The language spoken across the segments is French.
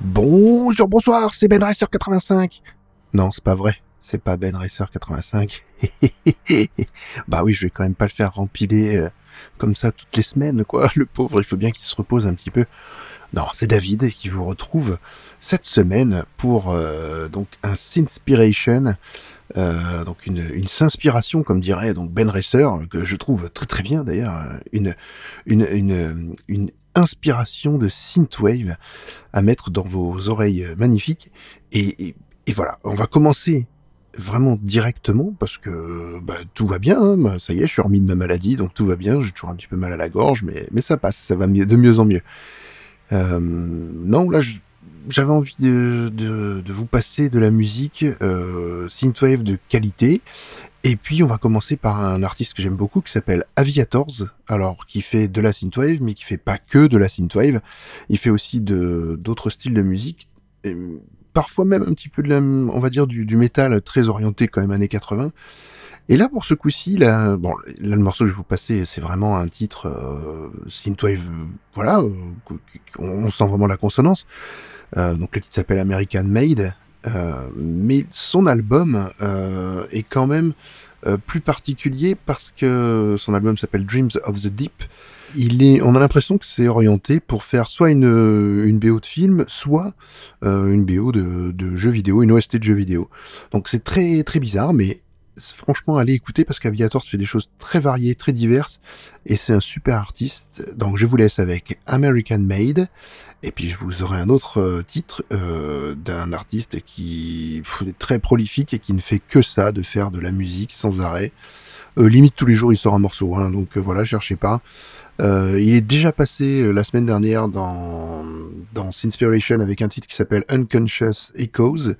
Bonjour, bonsoir, c'est Ben Racer 85. Non, c'est pas vrai. C'est pas Ben Racer 85. bah oui, je vais quand même pas le faire rempiler euh, comme ça toutes les semaines, quoi. Le pauvre, il faut bien qu'il se repose un petit peu. Non, c'est David qui vous retrouve cette semaine pour euh, donc un Sinspiration, euh, donc une, une s'inspiration comme dirait donc Ben Racer que je trouve très très bien d'ailleurs, une une une, une inspiration de synthwave à mettre dans vos oreilles magnifiques et, et, voilà, on va commencer vraiment directement parce que bah, tout va bien, hein. ça y est, je suis remis de ma maladie, donc tout va bien, j'ai toujours un petit peu mal à la gorge, mais, mais ça passe, ça va de mieux en mieux. Euh, non, là, j'avais envie de, de, de, vous passer de la musique euh, synthwave de qualité. Et puis on va commencer par un artiste que j'aime beaucoup qui s'appelle Aviators, alors qui fait de la synthwave, mais qui fait pas que de la synthwave. Il fait aussi d'autres styles de musique, parfois même un petit peu de la, on va dire du, du métal très orienté quand même années 80. Et là, pour ce coup-ci, là, bon, là, le morceau que je vais vous passer, c'est vraiment un titre euh, synthwave, voilà, euh, on, sent vraiment la consonance. Euh, donc le titre s'appelle American Made, euh, mais son album euh, est quand même euh, plus particulier parce que son album s'appelle Dreams of the Deep. On a l'impression que c'est orienté pour faire soit une, une BO de film, soit une BO de, de jeux vidéo, une OST de jeux vidéo. Donc c'est très très bizarre, mais franchement, allez écouter parce qu'Aviator fait des choses très variées, très diverses, et c'est un super artiste. Donc je vous laisse avec American Made, et puis je vous aurai un autre euh, titre euh, d'un artiste qui est très prolifique et qui ne fait que ça, de faire de la musique sans arrêt. Euh, limite tous les jours il sort un morceau, hein, donc voilà, cherchez pas. Il est déjà passé la semaine dernière dans, dans Sinspiration avec un titre qui s'appelle Unconscious Echoes.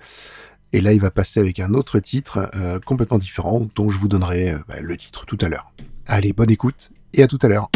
Et là, il va passer avec un autre titre euh, complètement différent, dont je vous donnerai euh, bah, le titre tout à l'heure. Allez, bonne écoute, et à tout à l'heure.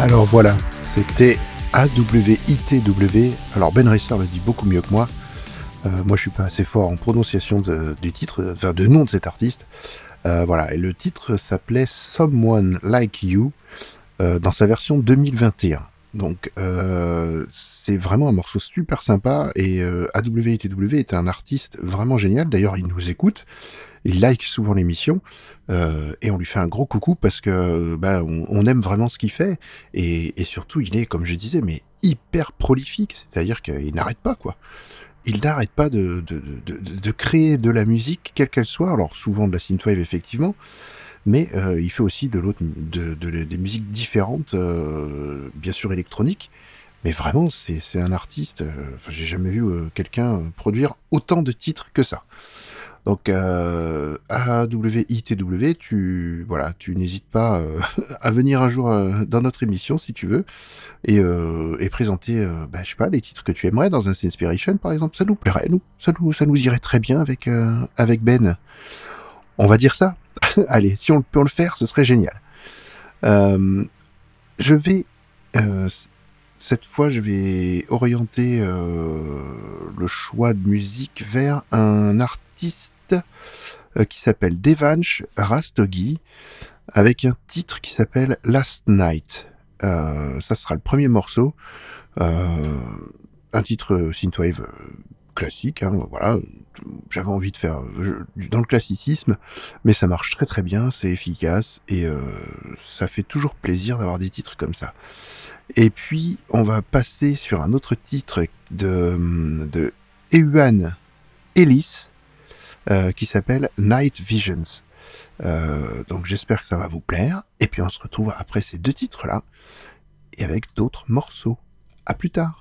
Alors voilà, c'était AWITW. Alors Ben Racer le dit beaucoup mieux que moi. Euh, moi je suis pas assez fort en prononciation du titre, enfin de nom de cet artiste. Euh, voilà, et le titre s'appelait Someone Like You euh, dans sa version 2021. Donc c'est vraiment un morceau super sympa et AWITW est un artiste vraiment génial. D'ailleurs il nous écoute il like souvent l'émission euh, et on lui fait un gros coucou parce que bah, on, aime vraiment ce qu'il fait. Et, surtout il est comme je disais mais hyper prolifique. C'est-à-dire qu'il n'arrête pas quoi. Il n'arrête pas de, créer de la musique quelle qu'elle soit. Alors souvent de la synthwave effectivement. Mais euh, il fait aussi de l'autre de, des musiques différentes euh, bien sûr électroniques. Mais vraiment c'est un artiste j'ai jamais vu quelqu'un produire autant de titres que ça donc euh, AWITW, tu voilà, tu n'hésites pas euh, à venir un jour euh, dans notre émission si tu veux et, euh, présenter, bah, je sais pas, les titres que tu aimerais dans un Inspiration par exemple. Ça nous plairait, nous, ça nous, ça nous irait très bien avec avec Ben. On va dire ça. Allez, si on peut le faire, ce serait génial. je vais cette fois, je vais orienter le choix de musique vers un artiste euh, qui s'appelle Devansh Rastogi avec un titre qui s'appelle Last Night. Euh, ça sera le premier morceau. Euh, un titre synthwave classique, hein, voilà. J'avais envie de faire dans le classicisme, mais ça marche très très bien, c'est efficace et ça fait toujours plaisir d'avoir des titres comme ça. Et puis on va passer sur un autre titre de de Ewan Ellis euh, qui s'appelle Night Visions. Euh, donc j'espère que ça va vous plaire. Et puis on se retrouve après ces deux titres-là et avec d'autres morceaux. À plus tard.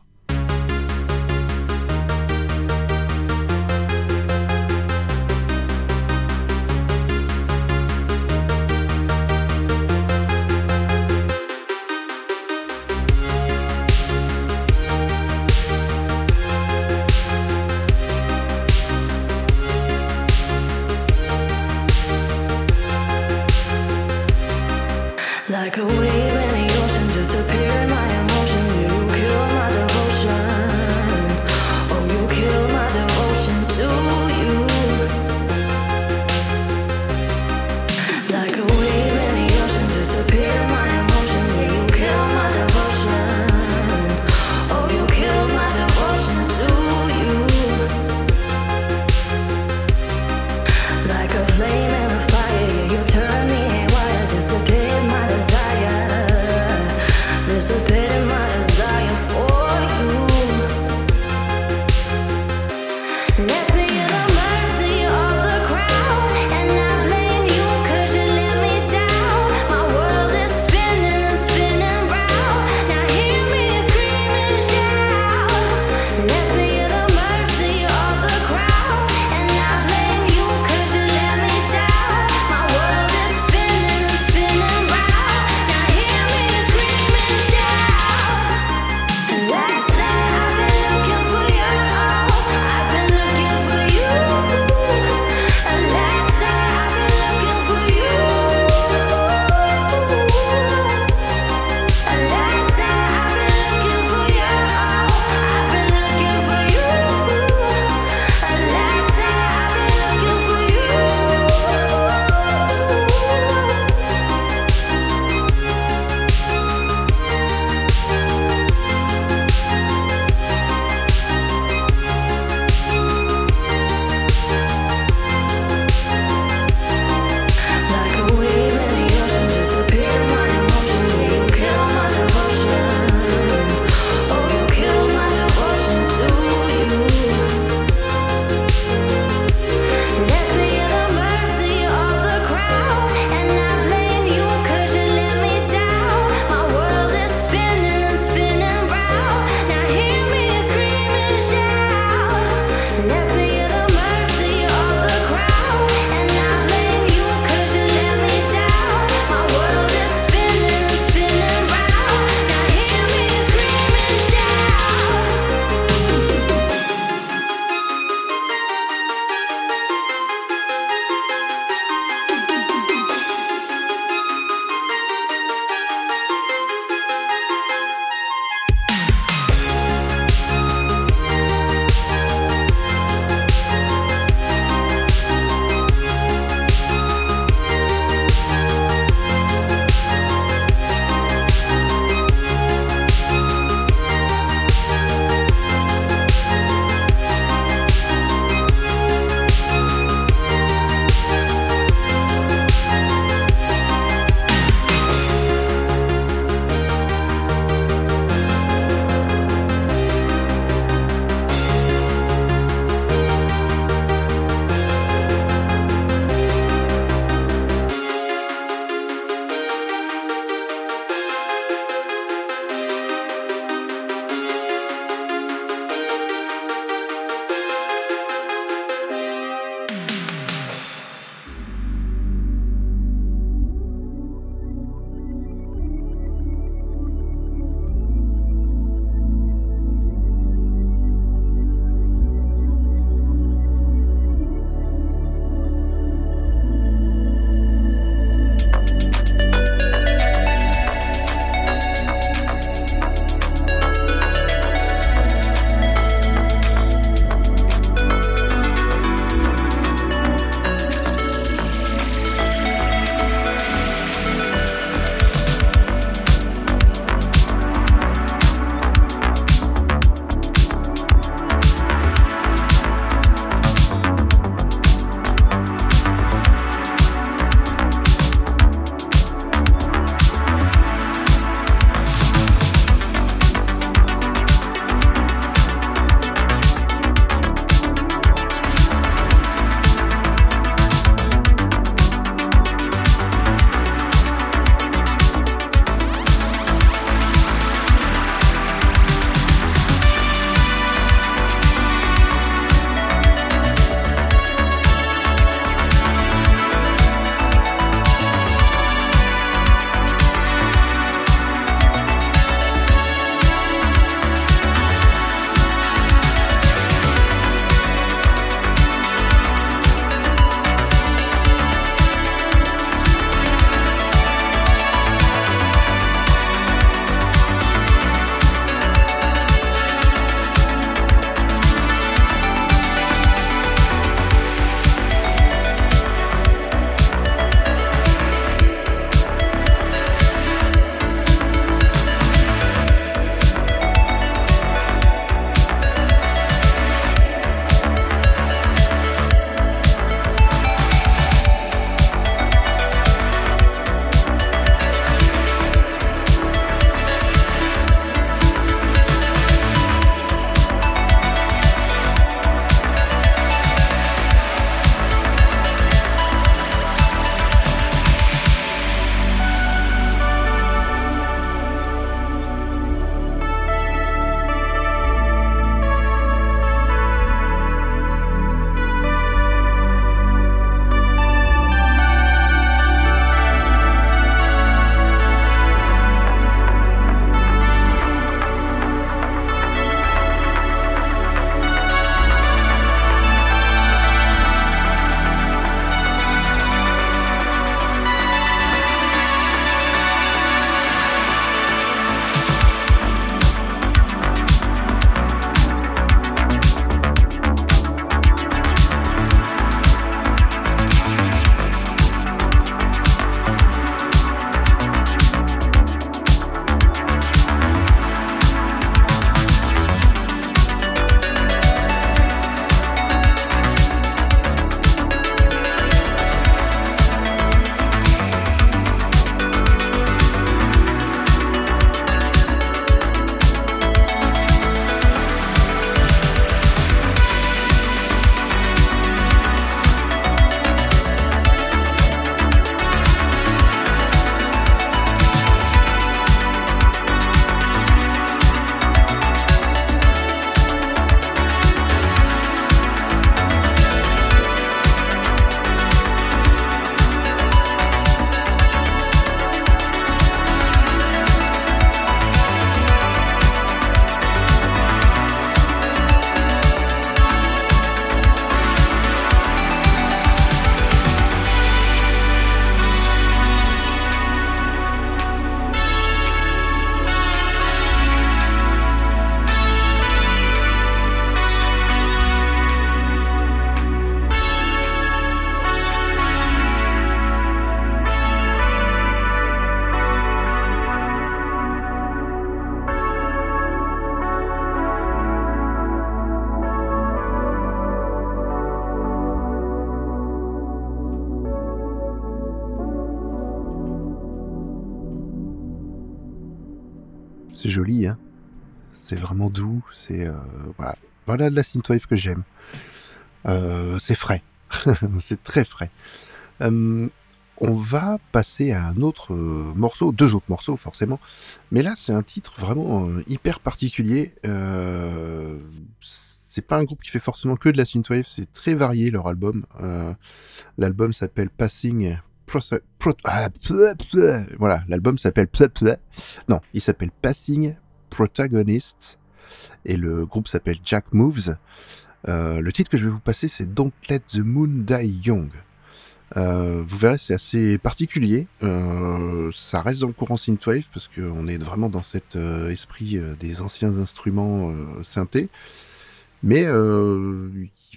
C'est vraiment doux, c'est euh, voilà, voilà de la synthwave que j'aime. Euh, c'est frais, c'est très frais. Euh, on va passer à un autre morceau, deux autres morceaux forcément, mais là c'est un titre vraiment hyper particulier. C'est pas un groupe qui fait forcément que de la synthwave, c'est très varié leur album. L'album s'appelle Passing ah, voilà, l'album s'appelle non, il s'appelle Passing Protagonists et le groupe s'appelle Jack Moves. Euh, le titre que je vais vous passer, c'est Don't Let the Moon Die Young. Euh, vous verrez, c'est assez particulier. Euh, ça reste dans le courant synthwave parce qu'on est vraiment dans cet esprit des anciens instruments synthés. Mais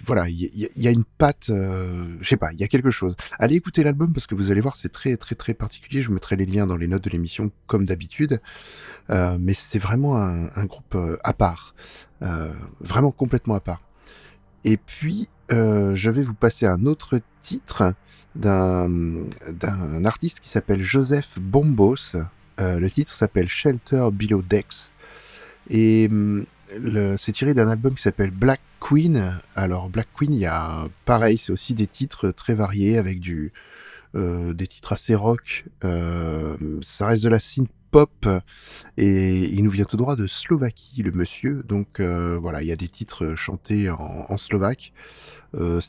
voilà, il y, a une patte, je sais pas, il y a quelque chose. Allez écouter l'album parce que vous allez voir, c'est très très très particulier. Je vous mettrai les liens dans les notes de l'émission comme d'habitude. Euh, mais c'est vraiment un, groupe euh, à part, Euh, vraiment complètement à part. Et puis, je vais vous passer un autre titre d'un artiste qui s'appelle Joseph Bombos. Le titre s'appelle Shelter Below Decks. Et le- c'est tiré d'un album qui s'appelle Black Queen. Alors Black Queen, il y a pareil, c'est aussi des titres très variés avec du des titres assez rock. Ça reste de la synth pop et il nous vient tout droit de Slovaquie, le monsieur. Donc euh, voilà, il y a des titres chantés en, slovaque. Euh,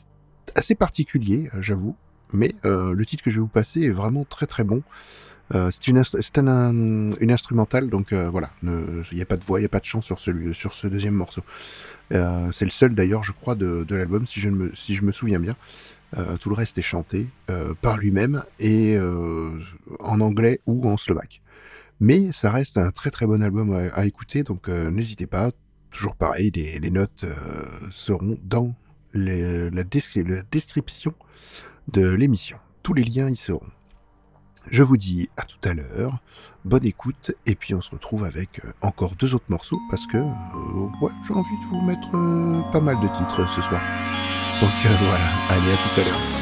assez particulier, j'avoue. Mais euh, le titre que je vais vous passer est vraiment très très bon. C'est une, une instrumentale, donc voilà, il n'y a pas de voix, il n'y a pas de chant sur, celui, sur ce deuxième morceau. C'est le seul d'ailleurs, je crois, de, de l'album, si, je me- si je me souviens bien. Tout le reste est chanté par lui-même et en anglais ou en slovaque. Mais ça reste un très très bon album à, écouter, donc euh, n'hésitez pas. Toujours pareil, les, notes euh, seront dans la, descri- la description de l'émission. Tous les liens y seront. Je vous dis à tout à l'heure, bonne écoute, et puis on se retrouve avec euh, encore deux autres morceaux parce que ouais, j'ai envie de vous mettre pas mal de titres ce soir. Donc voilà, allez à tout à l'heure.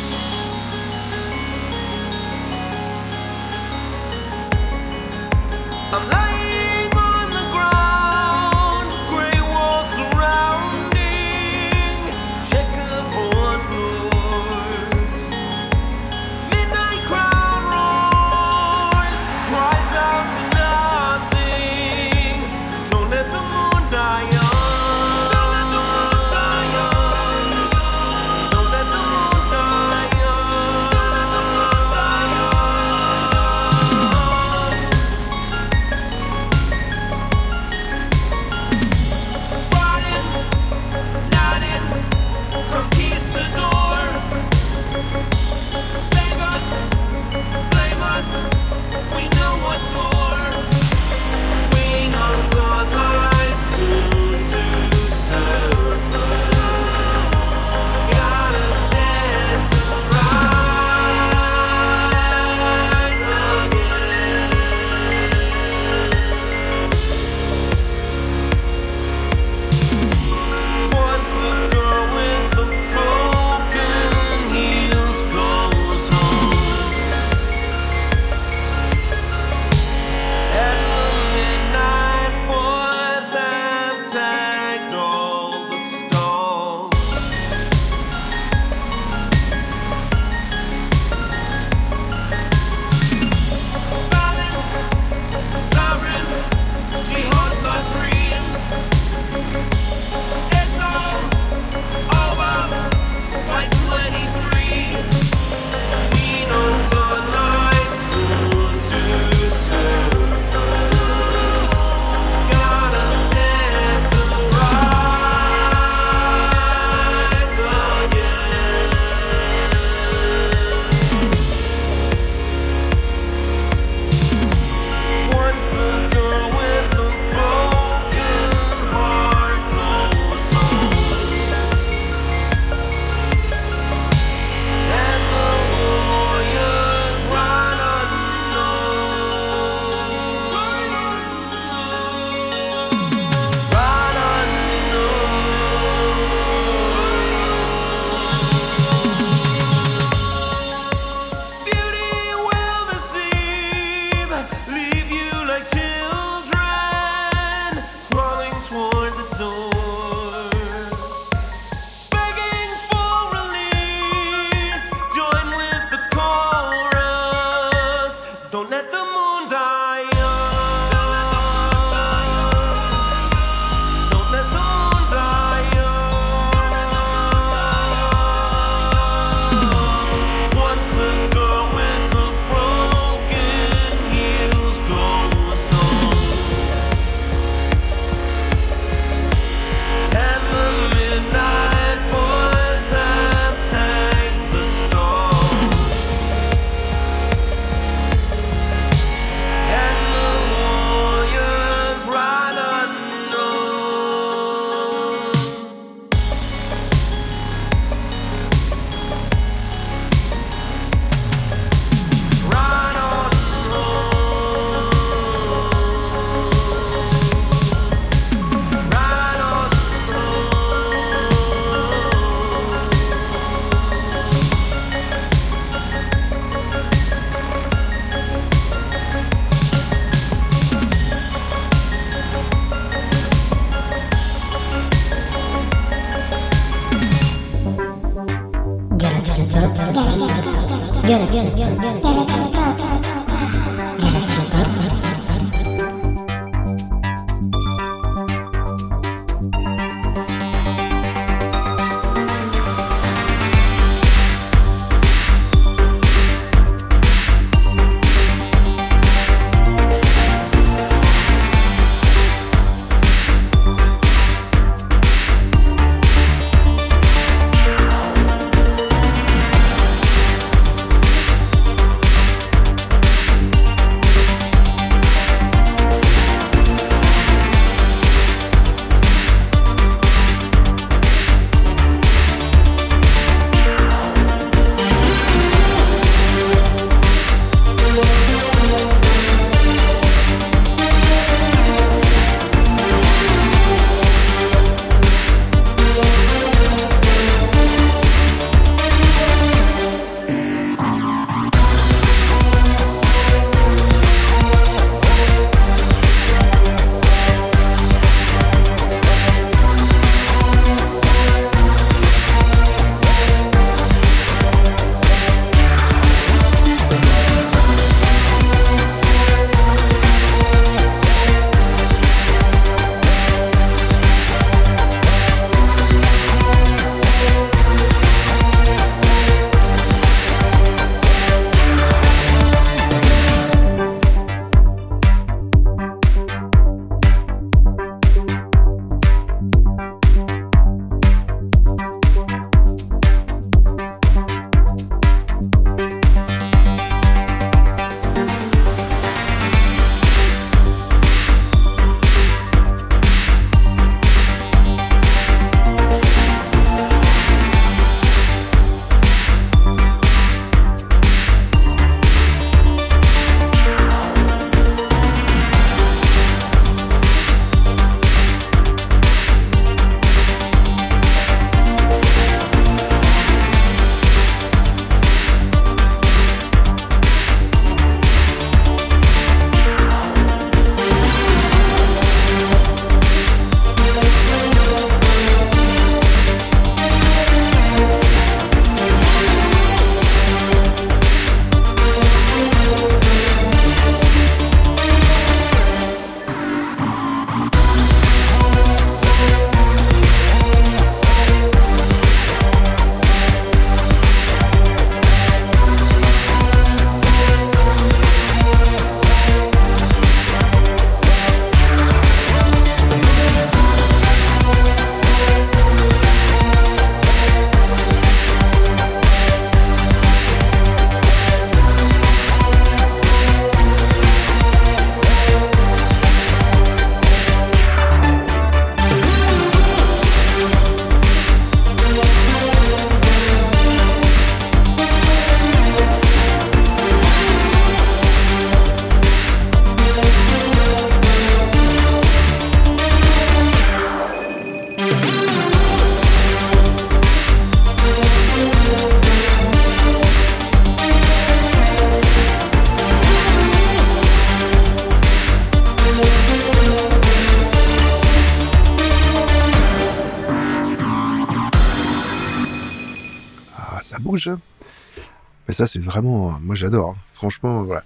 Mais ça, c'est vraiment. Moi, j'adore. hein. Franchement, voilà.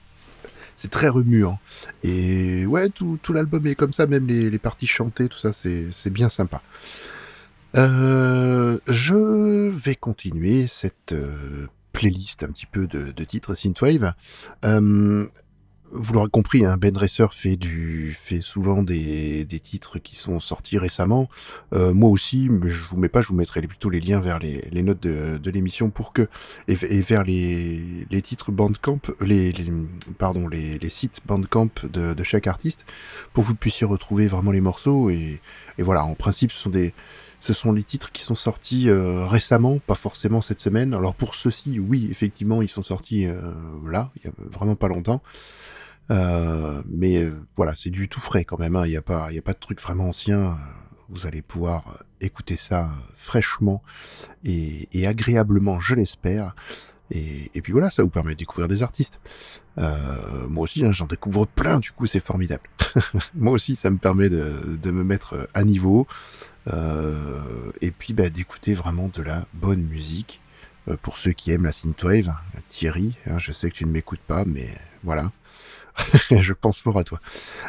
C'est très remuant. Et ouais, tout, tout l'album est comme ça, même les, parties chantées, tout ça, c'est c'est bien sympa. Euh, je vais continuer cette euh, playlist un petit peu de, de titres Synthwave. Euh, vous l'aurez compris, hein, Ben Racer fait du fait souvent des, des titres qui sont sortis récemment. Euh, moi aussi, mais je vous mets pas, je vous mettrai plutôt les liens vers les, les notes de, de l'émission pour que et, vers les, les titres Bandcamp, les, les pardon les, les sites Bandcamp de, de chaque artiste pour que vous puissiez retrouver vraiment les morceaux et, et voilà. En principe, ce sont des ce sont les titres qui sont sortis euh, récemment, pas forcément cette semaine. Alors pour ceux-ci, oui, effectivement, ils sont sortis euh, là, il y a vraiment pas longtemps. Euh, mais euh, voilà, c'est du tout frais quand même. hein. Il n'y a pas, y a pas de truc vraiment ancien. Vous allez pouvoir euh, écouter ça euh, fraîchement et, et agréablement, je l'espère. Et, et puis voilà, ça vous permet de découvrir des artistes. Euh, moi aussi, hein, j'en découvre plein. Du coup, c'est formidable. moi aussi, ça me permet de, de me mettre à niveau. Euh, et puis bah, d'écouter vraiment de la bonne musique Euh, pour ceux qui aiment la synthwave, Thierry, hein, je sais que tu ne m'écoutes pas, mais voilà. je pense fort à toi.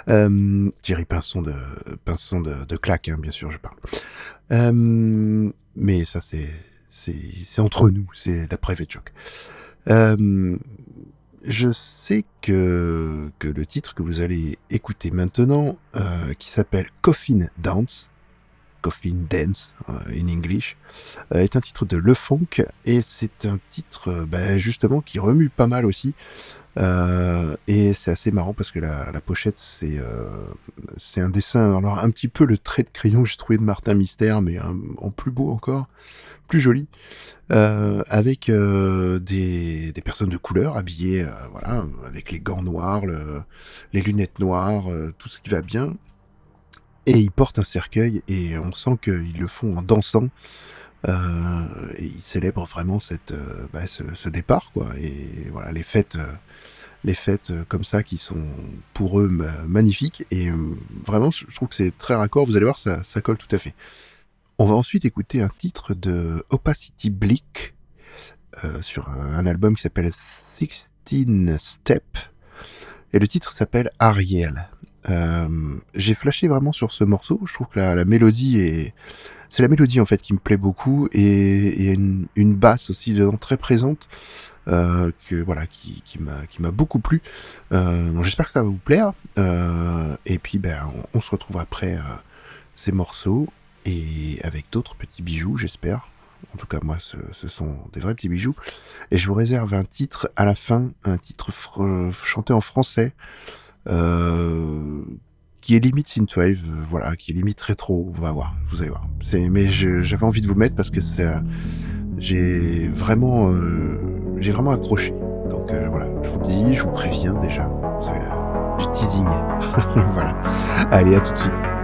Euh, Thierry Pinson de Pinson de, claque, hein, bien sûr, je parle. Euh, mais ça, c'est c'est entre nous, c'est la private. Euh, je sais que que le titre que vous allez écouter maintenant, qui s'appelle Coffin Dance, Coffin Dance in English, est un titre de Le Funk et c'est un titre ben, justement qui remue pas mal aussi. Euh, et c'est assez marrant parce que la, pochette c'est euh, c'est un dessin. Alors un petit peu le trait de crayon que j'ai trouvé de Martin Mystère mais un- en plus beau encore plus joli euh, avec euh, des, des personnes de couleur habillées euh, voilà avec les gants noirs le- les lunettes noires euh, tout ce qui va bien. Et ils portent un cercueil et on sent qu'ils le font en dansant euh, et célèbrent vraiment cette euh, bah, ce, ce départ quoi. Et voilà les fêtes euh, les fêtes euh, comme ça qui sont pour eux ma- magnifiques. Et vraiment je trouve que c'est très raccord. Vous allez voir ça, ça colle tout à fait. On va ensuite écouter un titre de Opacity Bleak sur un album qui s'appelle 16 Step. Et le titre s'appelle Ariel euh, j'ai flashé vraiment sur ce morceau je trouve que la, mélodie est c'est la mélodie en fait qui me plaît beaucoup et et une, une basse aussi dedans très présente euh, que voilà qui, m'a beaucoup plu. Euh, j'espère que ça va vous plaire. Euh, et puis ben on, se retrouve après ces morceaux et avec d'autres petits bijoux j'espère. En tout cas moi ce, sont des vrais petits bijoux. Et je vous réserve un titre à la fin, un titre chanté en français. Euh, qui est limite synthwave, euh, voilà, qui est limite rétro, on va voir, vous allez voir. Mais j'avais envie de vous le mettre parce que c'est, euh, j'ai vraiment, j'ai vraiment accroché. Donc voilà, je vous le dis, je vous préviens déjà, vous savez, du teasing. voilà. Allez, à tout de suite.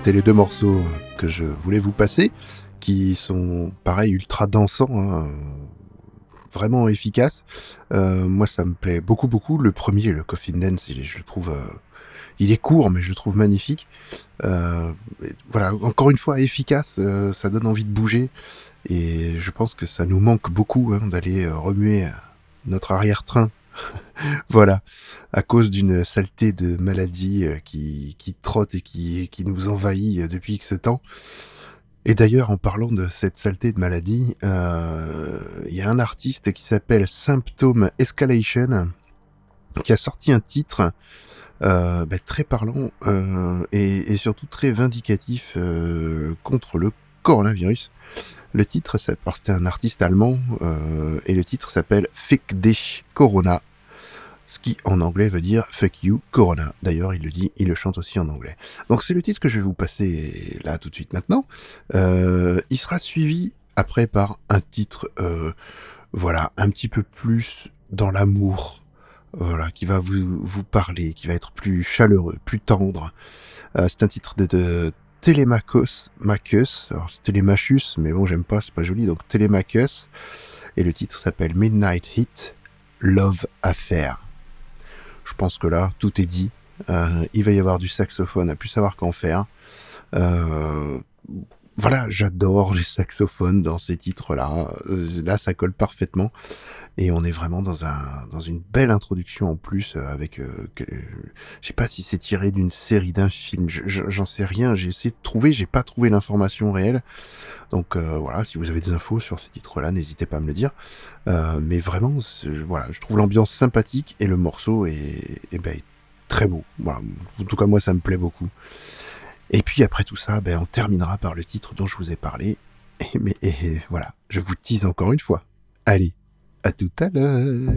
C'était les deux morceaux que je voulais vous passer, qui sont pareil ultra dansants, hein, vraiment efficaces. Euh, moi, ça me plaît beaucoup, beaucoup. Le premier, le Coffin Dance, il est, je le trouve, euh, il est court, mais je le trouve magnifique. Euh, voilà, encore une fois, efficace, ça donne envie de bouger, et je pense que ça nous manque beaucoup hein, d'aller remuer notre arrière-train. voilà, à cause d'une saleté de maladie euh, qui, qui trotte et qui, qui nous envahit euh, depuis ce temps. Et d'ailleurs, en parlant de cette saleté de maladie, euh, il y a un artiste qui s'appelle Symptom Escalation qui a sorti un titre euh, bah, très parlant et, surtout très vindicatif contre le coronavirus. Le titre, c'est- c'était un artiste allemand et le titre s'appelle Fick Corona, ce qui en anglais veut dire Fuck you Corona. D'ailleurs, il le dit, il le chante aussi en anglais. Donc c'est le titre que je vais vous passer là tout de suite maintenant. Euh, il sera suivi après par un titre, euh, voilà, un petit peu plus dans l'amour, voilà, qui va vous, parler, qui va être plus chaleureux, plus tendre. Euh, c'est un titre de, de Télémachus, Machus, alors c'est Télémachus, mais bon, j'aime pas, c'est pas joli, donc Télémachus, et le titre s'appelle Midnight Hit, Love Affair. Je pense que là, tout est dit. Euh, il va y avoir du saxophone, à plus savoir qu'en faire. Voilà, j'adore les saxophones dans ces titres-là. Euh, Là, ça colle parfaitement. Et on est vraiment dans un dans une belle introduction en plus euh, avec euh, je sais pas si c'est tiré d'une série d'un film, je- je- j'en sais rien. J'ai essayé de trouver, j'ai pas trouvé l'information réelle. Donc euh, voilà, si vous avez des infos sur ce titre-là, n'hésitez pas à me le dire. Mais vraiment, voilà, je trouve l'ambiance sympathique et le morceau est, est, ben, est très beau. Voilà, en tout cas moi ça me plaît beaucoup. Et puis après tout ça, ben, on terminera par le titre dont je vous ai parlé. Et, mais et voilà, je vous tease encore une fois. Allez, à tout à l'heure.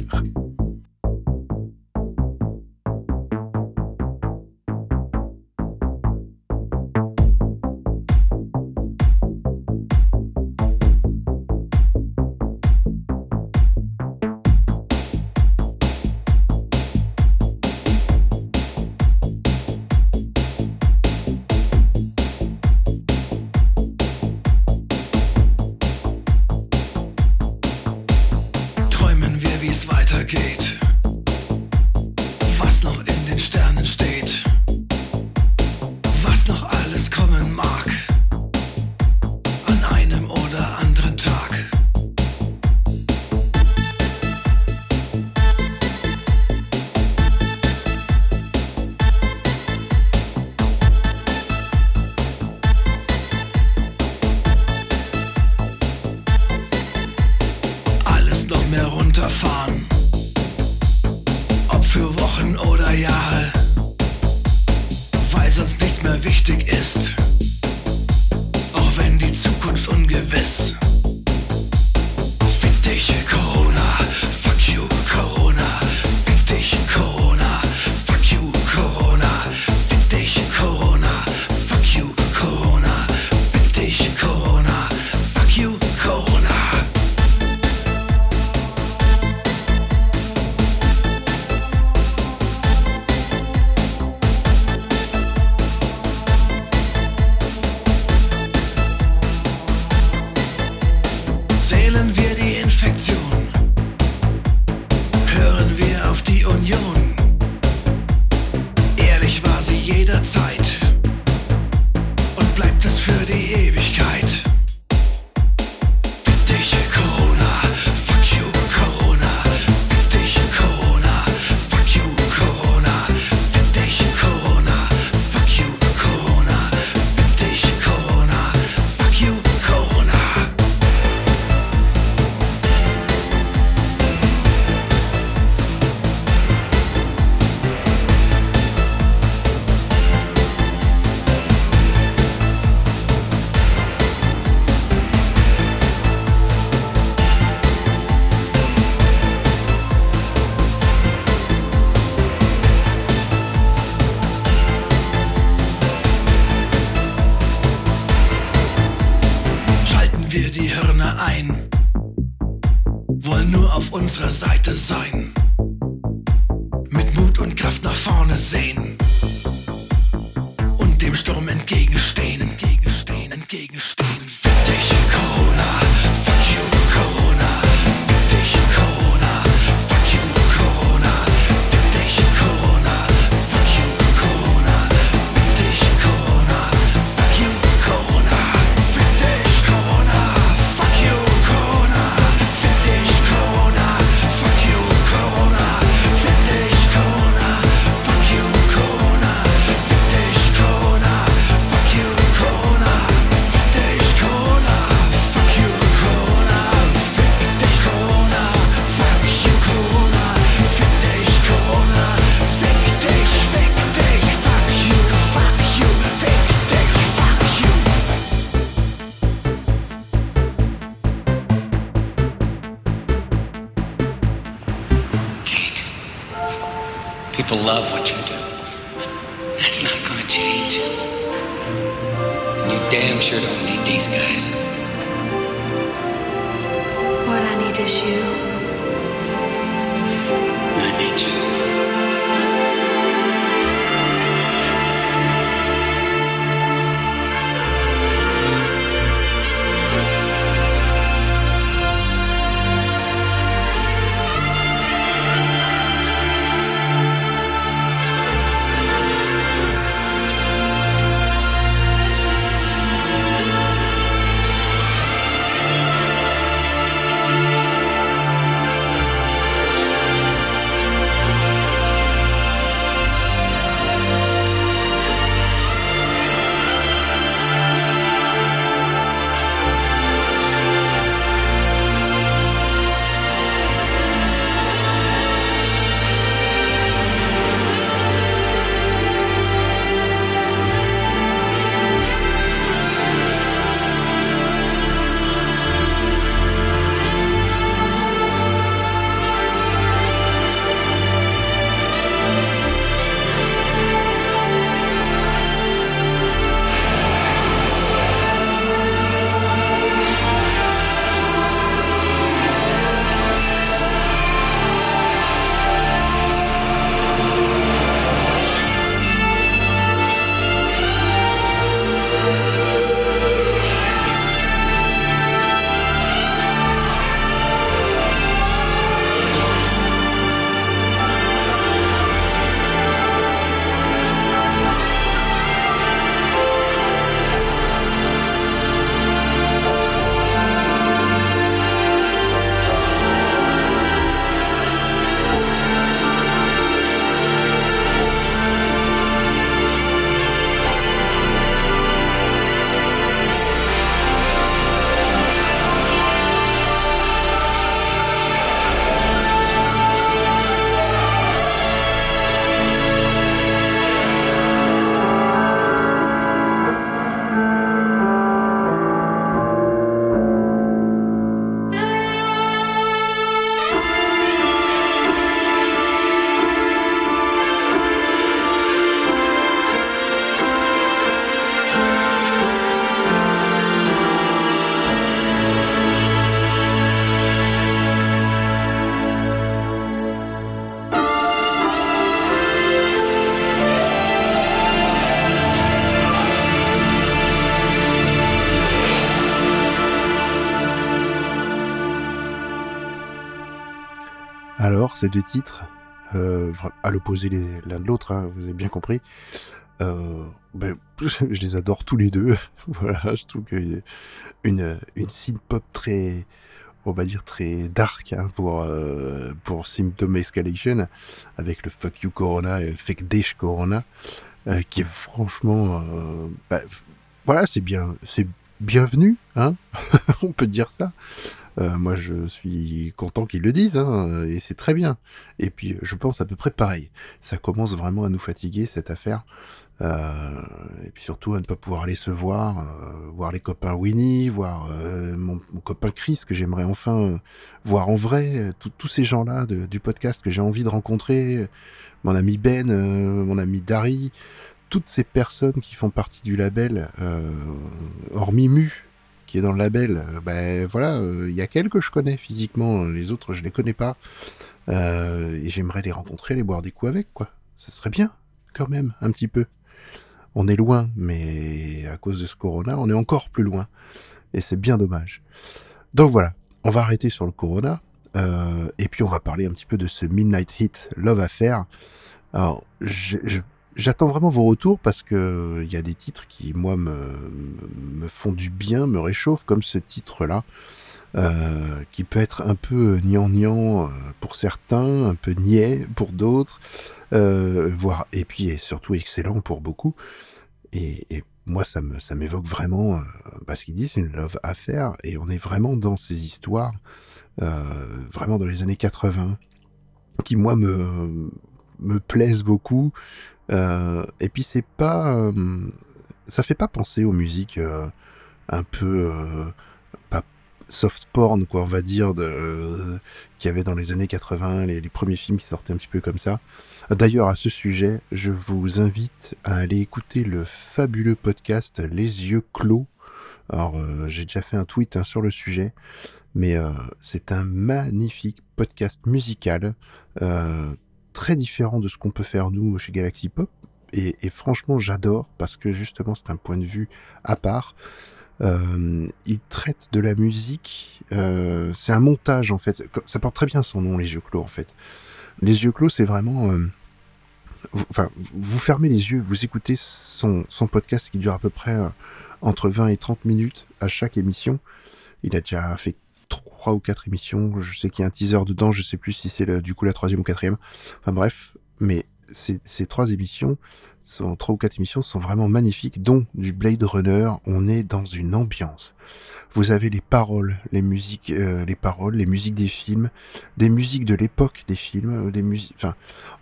Unserer Seite sein, titres, euh, à l'opposé l'un de l'autre, hein, vous avez bien compris. Euh, ben, je les adore tous les deux. voilà, je trouve que une, une synth pop très, on va dire très dark hein, pour euh, pour Symptom Escalation, avec le Fuck You Corona et le Fake Dish Corona, euh, qui est franchement, f- voilà, c'est bien, c'est bienvenu, hein, on peut dire ça. Euh, moi, je suis content qu'ils le disent, hein, et c'est très bien. Et puis, je pense à peu près pareil. Ça commence vraiment à nous fatiguer, cette affaire. Euh, et puis surtout, à ne pas pouvoir aller se voir, euh, voir les copains Winnie, voir euh, mon, mon copain Chris, que j'aimerais enfin euh, voir en vrai, euh, tous ces gens-là du podcast que j'ai envie de rencontrer, mon ami Ben, euh, mon ami Dari, toutes ces personnes qui font partie du label, euh, hormis Mu, dans le label, euh, ben voilà, euh, il y a quelques que je connais physiquement, les autres je les connais pas. Euh, et j'aimerais les rencontrer, les boire des coups avec, quoi. Ça serait bien, quand même, un petit peu. on est loin, mais à cause de ce corona, on est encore plus loin. Et c'est bien dommage. Donc voilà, on va arrêter sur le corona. euh, et puis on va parler un petit peu de ce Midnight Hit Love Affair. Alors, je- j'attends vraiment vos retours parce que il y a des titres qui, moi, me, font du bien, me réchauffent, comme ce titre-là, euh, qui peut être un peu euh, pour certains, un peu niais pour d'autres, euh, voire, et puis et surtout excellent pour beaucoup. Et, moi, ça me, ça m'évoque vraiment, euh, bah, qu'ils disent, une love affair, et on est vraiment dans ces histoires, euh, vraiment dans les années 80, qui moi me, me plaisent beaucoup. Euh, et puis c'est pas, euh, ça fait pas penser aux musiques euh, un peu soft porn quoi, on va dire, qu'il y avait dans les années 80, les, premiers films qui sortaient un petit peu comme ça. D'ailleurs, à ce sujet, je vous invite à aller écouter le fabuleux podcast Les yeux clos. Alors, j'ai déjà fait un tweet hein, sur le sujet, mais c'est un magnifique podcast musical, très différent de ce qu'on peut faire nous chez Galaxy Pop. Et, franchement, j'adore parce que justement, c'est un point de vue à part. Euh, il traite de la musique. euh, c'est un montage en fait. Ça porte très bien son nom, les yeux clos en fait. Les yeux clos, c'est vraiment. euh, vous, enfin, vous fermez les yeux, vous écoutez son, son podcast qui dure à peu près entre 20 et 30 minutes à chaque émission. Il a déjà fait trois ou quatre émissions. Je sais qu'il y a un teaser dedans. Je sais plus si c'est du coup la troisième ou quatrième. Enfin bref, mais ces, trois émissions, sont, trois ou quatre émissions sont vraiment magnifiques, dont du Blade Runner. On est dans une ambiance. Vous avez les paroles, les musiques, euh, les paroles, les musiques des films, des musiques de l'époque des films, euh, des musiques. Enfin,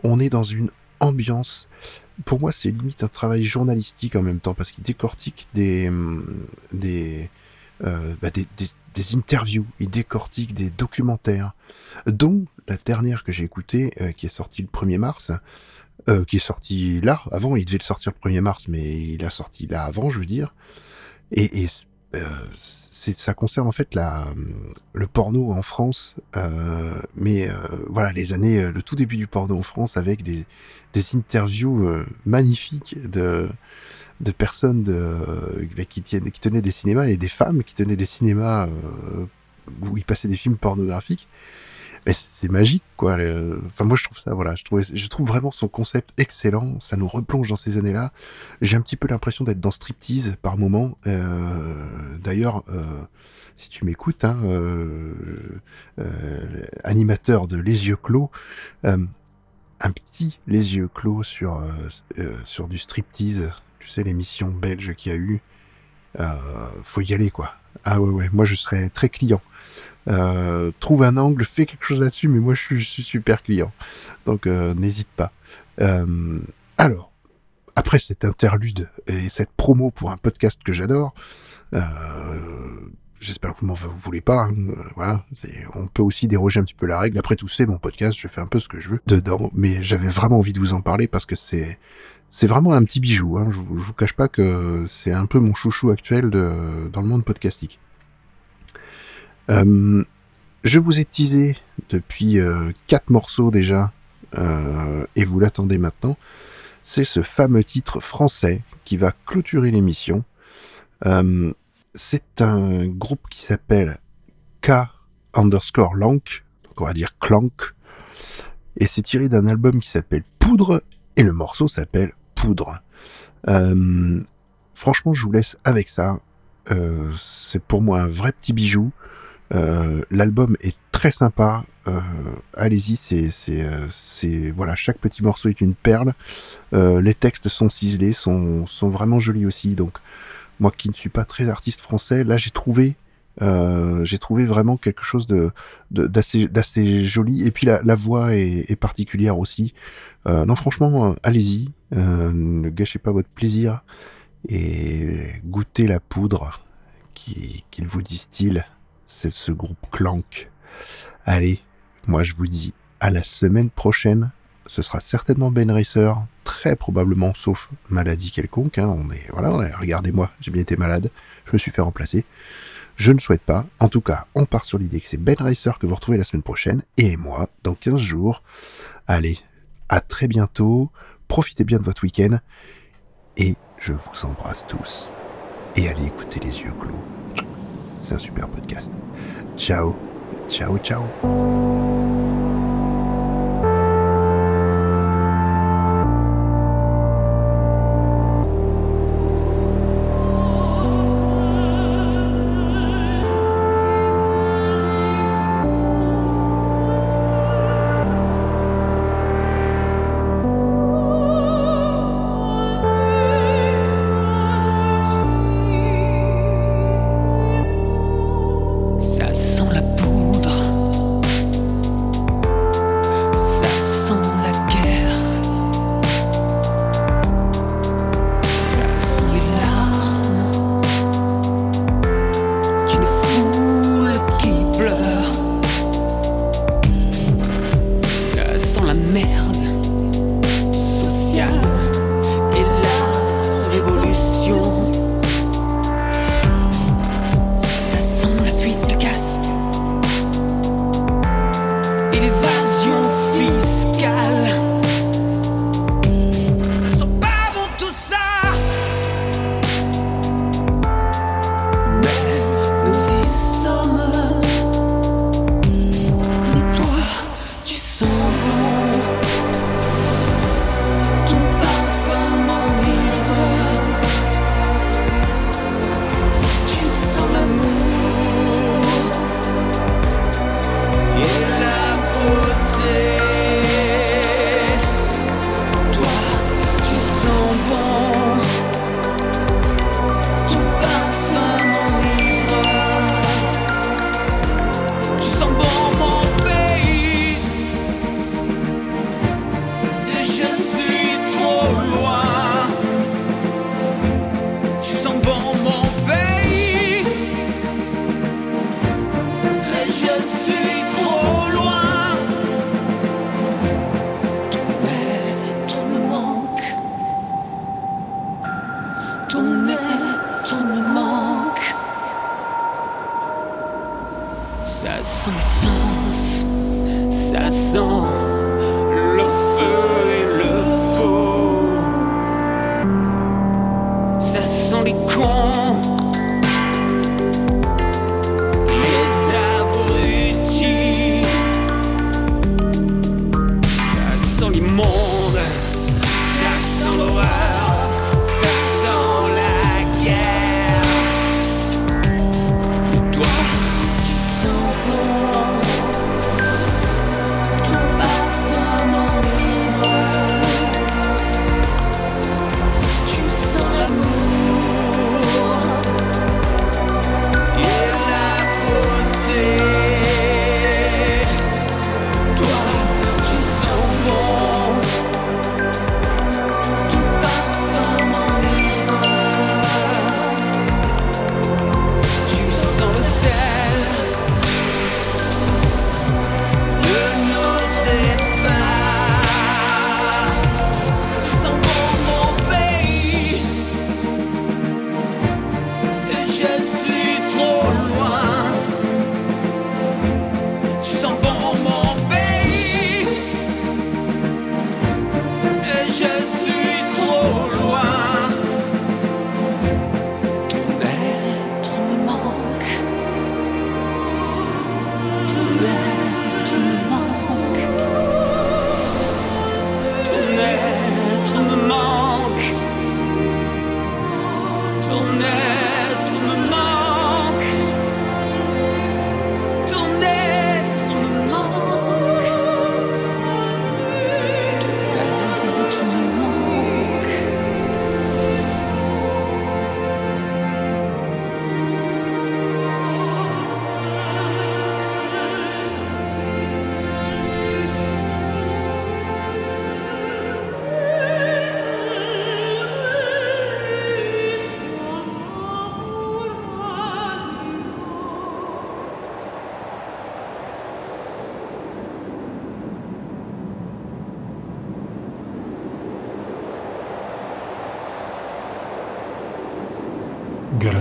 on est dans une ambiance. Pour moi, c'est limite un travail journalistique en même temps parce qu'il décortique des hum, des, euh, bah, des, des des interviews, il décortique des documentaires, dont la dernière que j'ai écoutée, euh, qui est sortie le 1er mars, euh, qui est sortie là, avant, il devait le sortir le 1er mars, mais il a sorti là avant, je veux dire. Et, et ça concerne en fait la, le porno en France, euh, mais euh, voilà, les années, euh, le tout début du porno en France, avec des, des interviews euh, magnifiques de, de personnes de, euh, qui, tiennent, qui tenaient des cinémas et des femmes qui tenaient des cinémas euh, où ils passaient des films pornographiques. Mais c'est magique, quoi. Enfin, moi, je trouve ça, voilà, je trouve, je trouve vraiment son concept excellent. Ça nous replonge dans ces années-là. J'ai un petit peu l'impression d'être dans striptease par moment. Euh, D'ailleurs, euh, si tu m'écoutes, hein, euh, animateur de Les Yeux Clos, un petit Les Yeux Clos sur, sur du striptease. Tu sais, l'émission belge qu'il y a eu. Faut y aller, quoi. Ah ouais, ouais, moi je serais très client. Euh, trouve un angle, fais quelque chose là-dessus, mais moi je suis, je suis super client. Donc euh, n'hésite pas. Euh, alors, après cette interlude et cette promo pour un podcast que j'adore, euh, j'espère que vous m'en voulez pas. hein, euh, voilà, on peut aussi déroger un petit peu la règle. Après tout, c'est mon podcast, je fais un peu ce que je veux dedans, mais j'avais vraiment envie de vous en parler parce que c'est c'est vraiment un petit bijou. Hein. Je, je vous cache pas que c'est un peu mon chouchou actuel de, dans le monde podcastique. Euh, je vous ai teasé depuis euh, quatre morceaux déjà, euh, et vous l'attendez maintenant. C'est ce fameux titre français qui va clôturer l'émission. Euh, c'est un groupe qui s'appelle K underscore Lank, donc on va dire Clank, et c'est tiré d'un album qui s'appelle Poudre, et le morceau s'appelle Poudre. Franchement, je vous laisse avec ça. C'est pour moi un vrai petit bijou. Euh, L'album est très sympa. Euh, Allez-y, euh, c'est, voilà, chaque petit morceau est une perle. Les textes sont ciselés, sont, vraiment jolis aussi. Donc, moi qui ne suis pas très artiste français, là j'ai trouvé, j'ai trouvé vraiment quelque chose de, d'assez, joli. Et puis la, voix est, particulière aussi. Non, franchement, allez-y, ne gâchez pas votre plaisir et goûtez la poudre qui, qu'il vous distille c'est ce groupe Clank. Allez, moi je vous dis à la semaine prochaine. Ce sera certainement Ben Racer, très probablement, sauf maladie quelconque. Hein. Regardez-moi, j'ai bien été malade, je me suis fait remplacer. Je ne souhaite pas. En tout cas, on part sur l'idée que c'est Ben Racer que vous retrouvez la semaine prochaine et moi dans 15 jours. Allez, à très bientôt. Profitez bien de votre week-end et je vous embrasse tous. Et allez écouter les yeux clos. C'est un super podcast. Ciao, ciao, ciao.